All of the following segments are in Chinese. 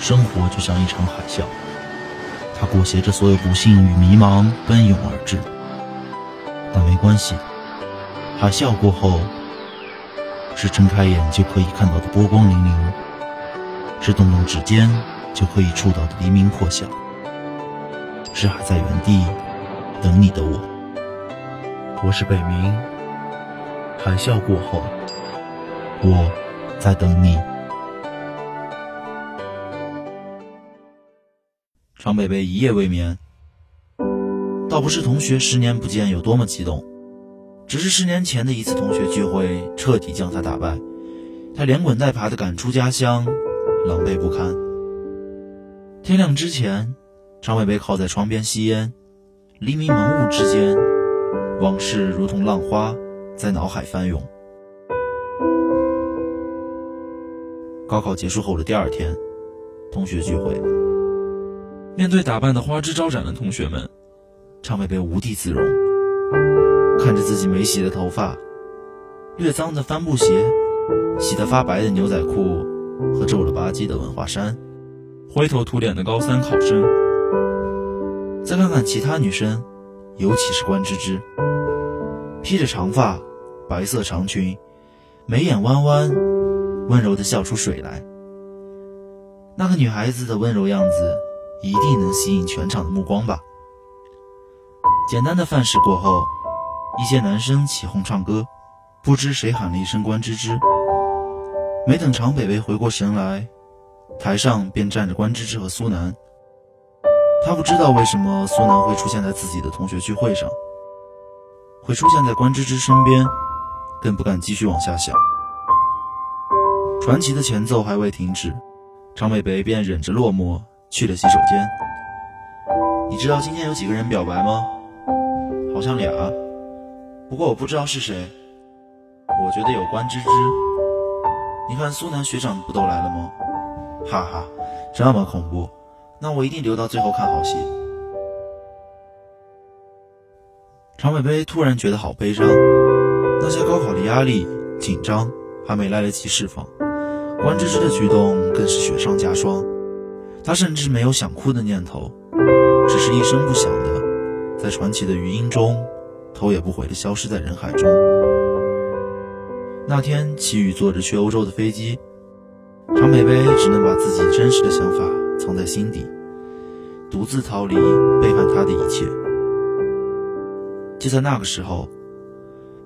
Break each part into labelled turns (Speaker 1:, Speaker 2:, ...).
Speaker 1: 生活就像一场海啸，它裹挟着所有不幸与迷茫奔涌而至。但没关系，海啸过后，是睁开眼就可以看到的波光粼粼，是动动指尖就可以触到的黎明破晓，是还在原地等你的我。我是北冥，海啸过后，我在等你。常北北一夜未眠，倒不是同学十年不见有多么激动，只是十年前的一次同学聚会彻底将他打败，他连滚带爬的赶出家乡，狼狈不堪。天亮之前，常北北靠在窗边吸烟，黎明蒙雾之间，往事如同浪花在脑海翻涌。高考结束后的第二天，同学聚会。
Speaker 2: 面对打扮的花枝招展的同学们，
Speaker 1: 常北北无地自容。看着自己没洗的头发、略脏的帆布鞋、洗得发白的牛仔裤和皱了吧唧的文化衫，
Speaker 2: 灰头土脸的高三考生，
Speaker 1: 再看看其他女生，尤其是关芝芝，披着长发、白色长裙，眉眼弯弯，温柔的笑出水来。那个女孩子的温柔样子。一定能吸引全场的目光吧。简单的饭食过后，一些男生起哄唱歌，不知谁喊了一声“关芝芝”。没等常北北回过神来，台上便站着关芝芝和苏南。他不知道为什么苏南会出现在自己的同学聚会上，会出现在关芝芝身边，更不敢继续往下想。传奇的前奏还未停止，常北北便忍着落寞。去了洗手间。你知道今天有几个人表白吗？好像俩，不过我不知道是谁。我觉得有关芝芝。你看苏南学长不都来了吗？哈哈，这么恐怖，那我一定留到最后看好戏。常北北突然觉得好悲伤，那些高考的压力、紧张还没来得及释放，关芝芝的举动更是雪上加霜。他甚至没有想哭的念头，只是一声不响的，在传奇的余音中，头也不回的消失在人海中。那天，齐宇坐着去欧洲的飞机，常北北只能把自己真实的想法藏在心底，独自逃离背叛他的一切。就在那个时候，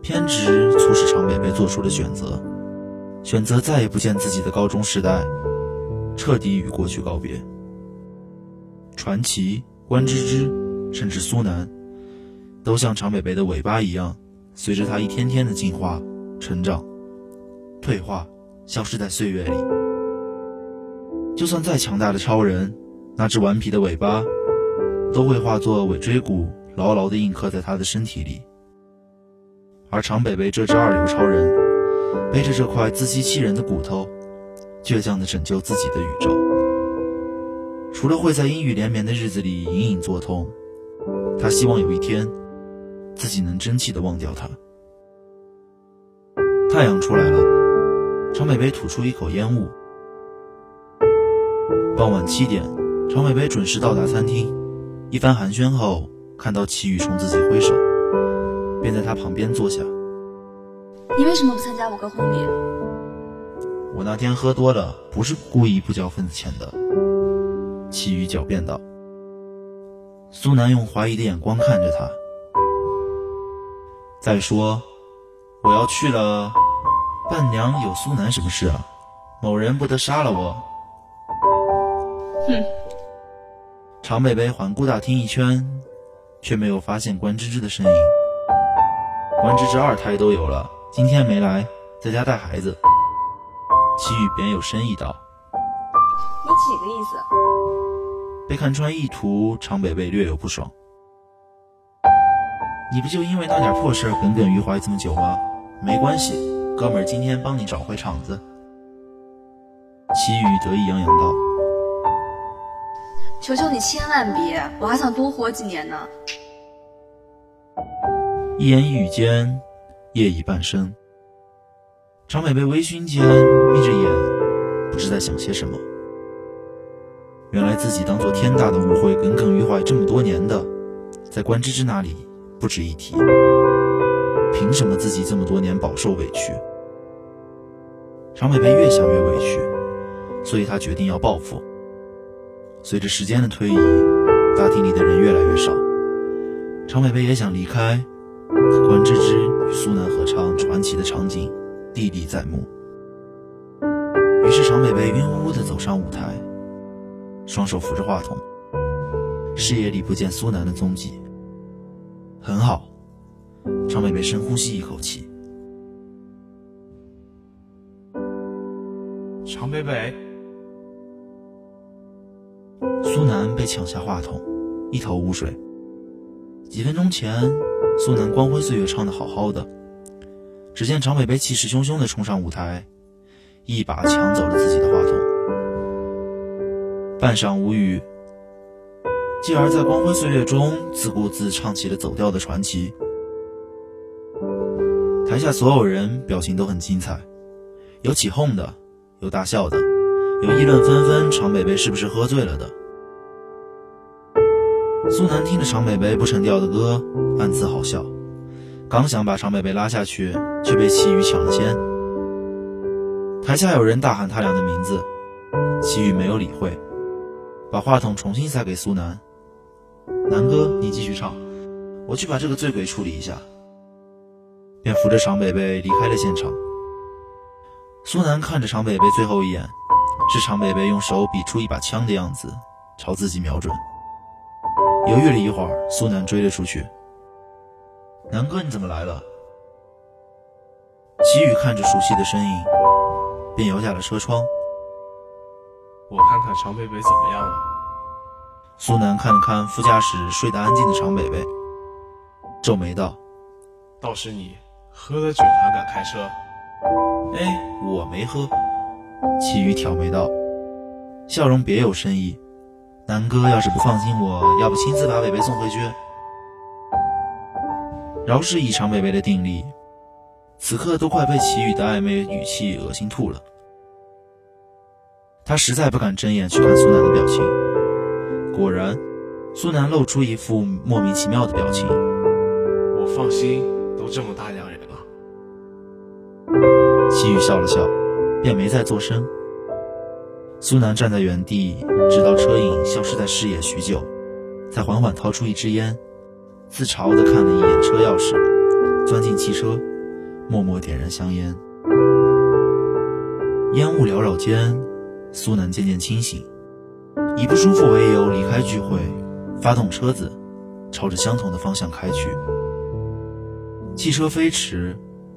Speaker 1: 偏执促使常北北做出了选择，选择再也不见自己的高中时代。彻底与过去告别。传奇、关芝芝，甚至苏南，都像长北北的尾巴一样，随着他一天天的进化、成长、退化，消失在岁月里。就算再强大的超人，那只顽皮的尾巴，都会化作尾椎骨，牢牢地印刻在他的身体里。而长北北这只二流超人，背着这块自欺欺人的骨头。倔强地拯救自己的宇宙，除了会在阴雨连绵的日子里隐隐作痛，他希望有一天自己能争气的忘掉它。太阳出来了，常美北吐出一口烟雾。傍晚七点，常美北准时到达餐厅，一番寒暄后，看到齐宇冲自己挥手，便在他旁边坐下。
Speaker 3: 你为什么不参加我哥婚礼？
Speaker 1: 我那天喝多了，不是故意不交份子钱的。齐宇狡辩道。苏南用怀疑的眼光看着他。再说，我要去了，伴娘有苏南什么事啊？某人不得杀了我？
Speaker 3: 哼。
Speaker 1: 常北北环顾大厅一圈，却没有发现关芝芝的身影。关芝芝二胎都有了，今天没来，在家带孩子。齐宇便有深意道：“
Speaker 3: 你几个意思？”
Speaker 1: 被看穿意图，常北北略有不爽。你不就因为那点破事耿耿于怀这么久吗？没关系，哥们儿今天帮你找回场子。齐宇得意洋洋道：“
Speaker 3: 求求你千万别，我还想多活几年呢。”
Speaker 1: 一言一语间，夜已半深。常北被微醺间眯着眼，不知在想些什么。原来自己当做天大的误会耿耿于怀这么多年的，在关芝芝那里不值一提。凭什么自己这么多年饱受委屈？常北北越想越委屈，所以他决定要报复。随着时间的推移，大厅里的人越来越少，常北北也想离开，关芝芝与苏南合唱传奇的场景历历在目。于是常北北晕乎乎地走上舞台。双手扶着话筒，视野里不见苏南的踪迹。很好，常北北深呼吸一口气。
Speaker 4: 常北北，
Speaker 1: 苏南被抢下话筒，一头雾水。几分钟前，苏南《光辉岁月》唱得好好的，只见常北北气势汹汹地冲上舞台，一把抢走了自己的话筒。半晌无语，继而在《光辉岁月》中自顾自唱起了走调的传奇。台下所有人表情都很精彩，有起哄的，有大笑的，有议论纷纷常北北是不是喝醉了的。苏南听着常北北不成调的歌，暗自好笑，刚想把常北北拉下去，却被齐宇抢了先。台下有人大喊他俩的名字，齐宇没有理会。把话筒重新塞给苏南，南哥，你继续唱，我去把这个醉鬼处理一下。便扶着常北北离开了现场。苏南看着常北北最后一眼，是常北北用手比出一把枪的样子，朝自己瞄准。犹豫了一会儿，苏南追了出去。南哥，你怎么来了？齐宇看着熟悉的身影，便摇下了车窗。
Speaker 4: 我看看常北北怎么样了。
Speaker 1: 苏南看了看副驾驶睡得安静的常北北，皱眉道：“
Speaker 4: 倒是你喝了酒还敢开车？”
Speaker 1: 哎，我没喝。齐宇挑眉道，笑容别有深意。南哥要是不放心我，要不亲自把北北送回去？饶是以常北北的定力，此刻都快被祁宇的暧昧语气恶心吐了。他实在不敢睁眼去看苏南的表情，果然，苏南露出一副莫名其妙的表情。
Speaker 4: 我放心，都这么大两人了。
Speaker 1: 齐宇笑了笑，便没再作声。苏南站在原地，直到车影消失在视野许久，才缓缓掏出一支烟，自嘲地看了一眼车钥匙，钻进汽车，默默点燃香烟。烟雾缭绕间。苏南渐渐清醒，以不舒服为由离开聚会，发动车子，朝着相同的方向开去。汽车飞驰，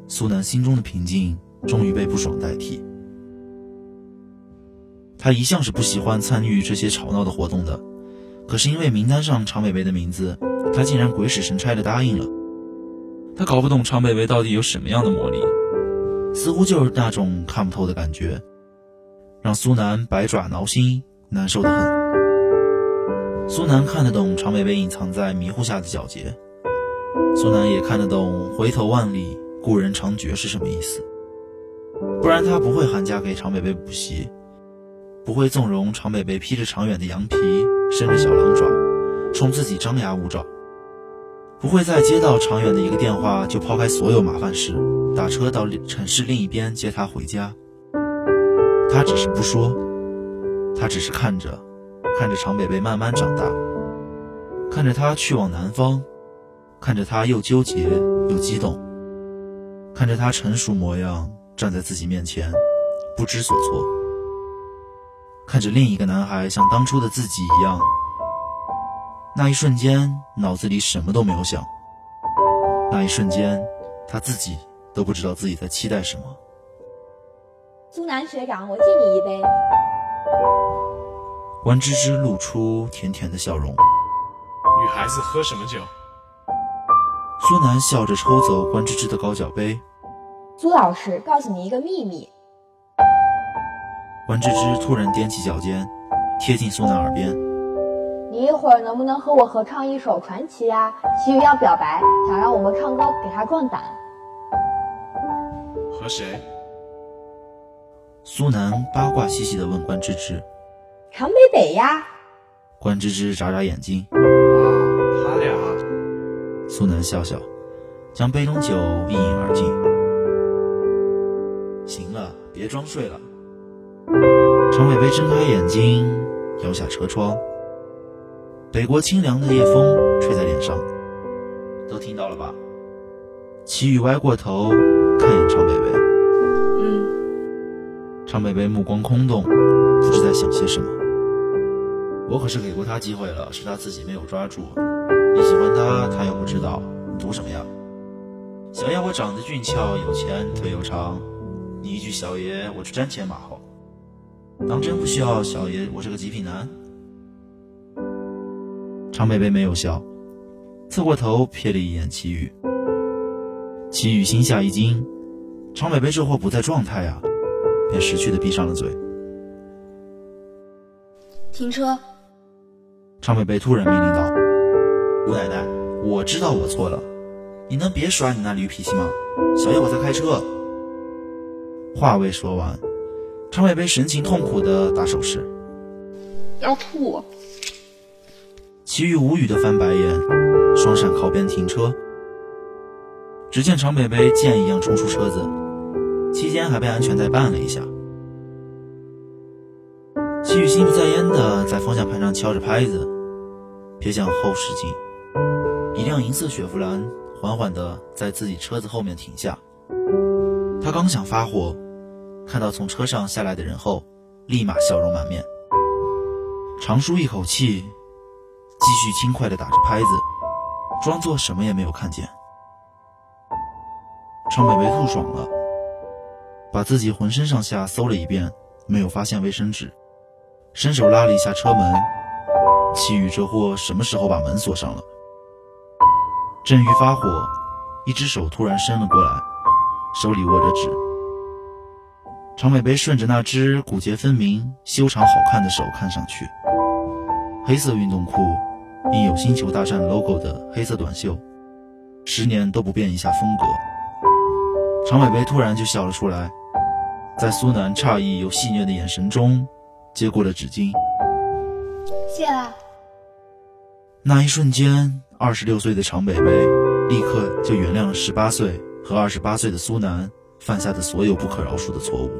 Speaker 1: 苏南心中的平静终于被不爽代替。他一向是不喜欢参与这些吵闹的活动的，可是因为名单上常北北的名字，他竟然鬼使神差的答应了。
Speaker 2: 他搞不懂常北北到底有什么样的魔力，
Speaker 1: 似乎就是那种看不透的感觉。让苏南百爪挠心，难受的很。苏南看得懂常北北隐藏在迷糊下的皎洁，苏南也看得懂“回头万里，故人长绝”是什么意思。不然他不会寒假给常北北补习，不会纵容常北北披着长远的羊皮，伸着小狼爪，冲自己张牙舞爪，不会在接到常远的一个电话就抛开所有麻烦事，打车到城市另一边接他回家。他只是不说，他只是看着，看着常北北慢慢长大，看着他去往南方，看着他又纠结又激动，看着他成熟模样站在自己面前，不知所措，看着另一个男孩像当初的自己一样，那一瞬间脑子里什么都没有想，那一瞬间他自己都不知道自己在期待什么。
Speaker 5: 苏南学长，我敬你一杯。
Speaker 1: 关芝芝露出甜甜的笑容。
Speaker 4: 女孩子喝什么酒？
Speaker 1: 苏南笑着抽走关芝芝的高脚杯。
Speaker 5: 苏老师，告诉你一个秘密。
Speaker 1: 关芝芝突然踮起脚尖，贴近苏南耳边。
Speaker 5: 你一会儿能不能和我合唱一首《传奇》呀？齐宇要表白，想让我们唱歌给他壮胆。
Speaker 4: 和谁？
Speaker 1: 苏南八卦兮兮地问关芝芝：“
Speaker 5: 常北北呀。”
Speaker 1: 关芝芝眨眨眼睛。
Speaker 4: 啊，他俩
Speaker 1: 苏南笑笑，将杯中酒一饮而尽。行了，别装睡了。常伟伟睁开眼睛，摇下车窗。北国清凉的夜风吹在脸上，都听到了吧？齐宇歪过头看眼常北北，常北北目光空洞，不知在想些什么。我可是给过他机会了，是他自己没有抓住。你喜欢他，他又不知道，你图什么呀？想要我长得俊俏、有钱、腿又长，你一句小爷，我就瞻前马后。当真不需要小爷，我是个极品男。常北北没有笑，侧过头瞥了一眼齐宇。齐宇心下一惊，常北北这货不在状态啊，便识趣的闭上了嘴。
Speaker 3: 停车。
Speaker 1: 常北北突然命令道：“姑奶奶，我知道我错了，你能别耍你那驴脾气吗？小爷我在开车。”话未说完，常北北神情痛苦的打手势。
Speaker 3: 要吐。
Speaker 1: 齐豫无语的翻白眼，双闪靠边停车。只见常北北箭一样冲出车子，期间还被安全带绊了一下。齐豫心不在焉的在方向盘上敲着拍子，瞥向后视镜，一辆银色雪佛兰缓缓的在自己车子后面停下。他刚想发火，看到从车上下来的人后，立马笑容满面，长舒一口气。继续轻快地打着拍子，装作什么也没有看见。常北被吐爽了，把自己浑身上下搜了一遍，没有发现卫生纸，伸手拉了一下车门。齐宇这货什么时候把门锁上了？正欲发火，一只手突然伸了过来，手里握着纸。常北北顺着那只骨节分明、修长好看的手看上去。黑色运动裤，印有星球大战 logo 的黑色短袖，十年都不变一下风格。常伟伟突然就笑了出来，在苏南诧异又戏谑的眼神中，接过了纸巾。
Speaker 5: 谢啦。
Speaker 1: 那一瞬间，二十六岁的常北北立刻就原谅了十八岁和二十八岁的苏南犯下的所有不可饶恕的错误。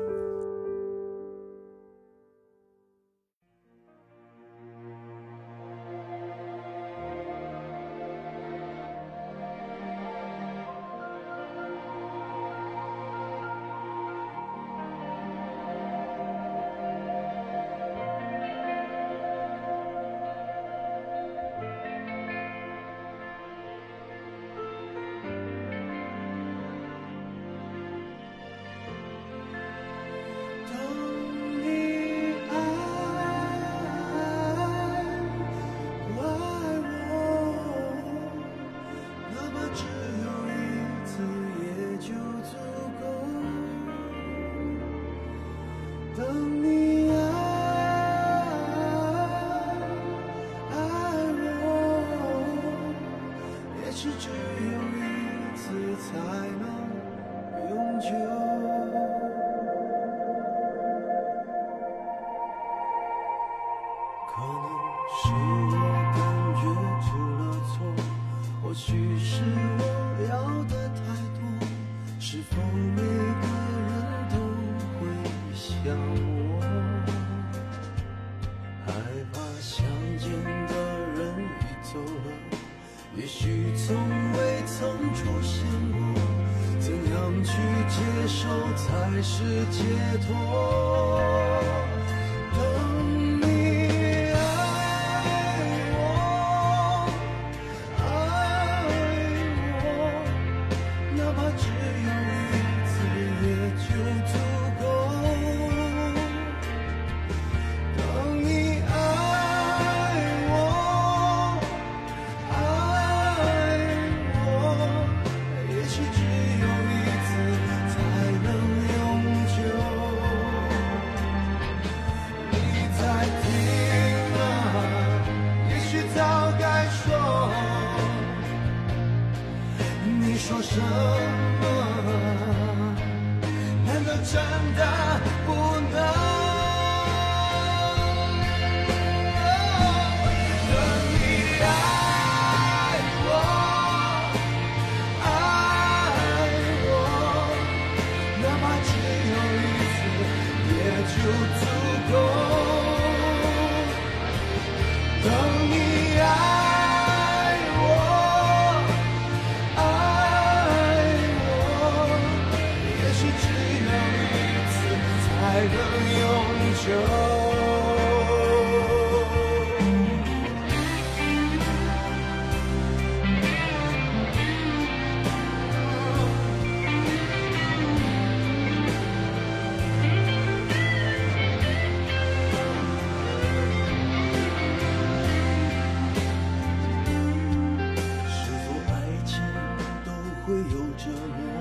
Speaker 6: 折磨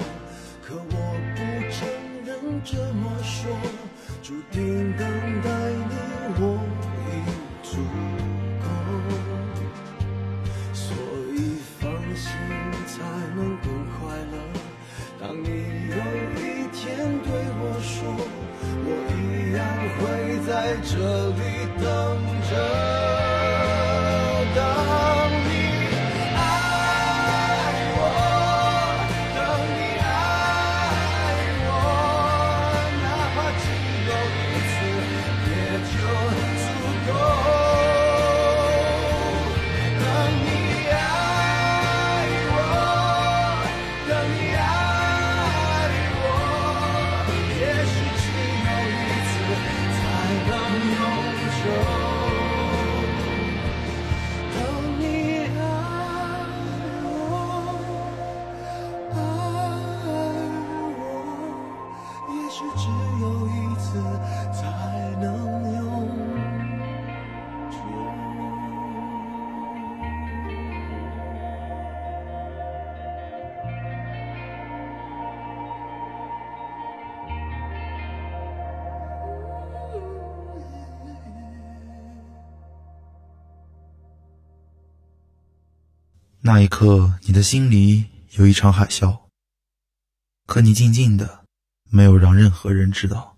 Speaker 6: 可我不承认这么说注定等
Speaker 1: 那一刻你的心里有一场海啸可你静静的没有让任何人知道。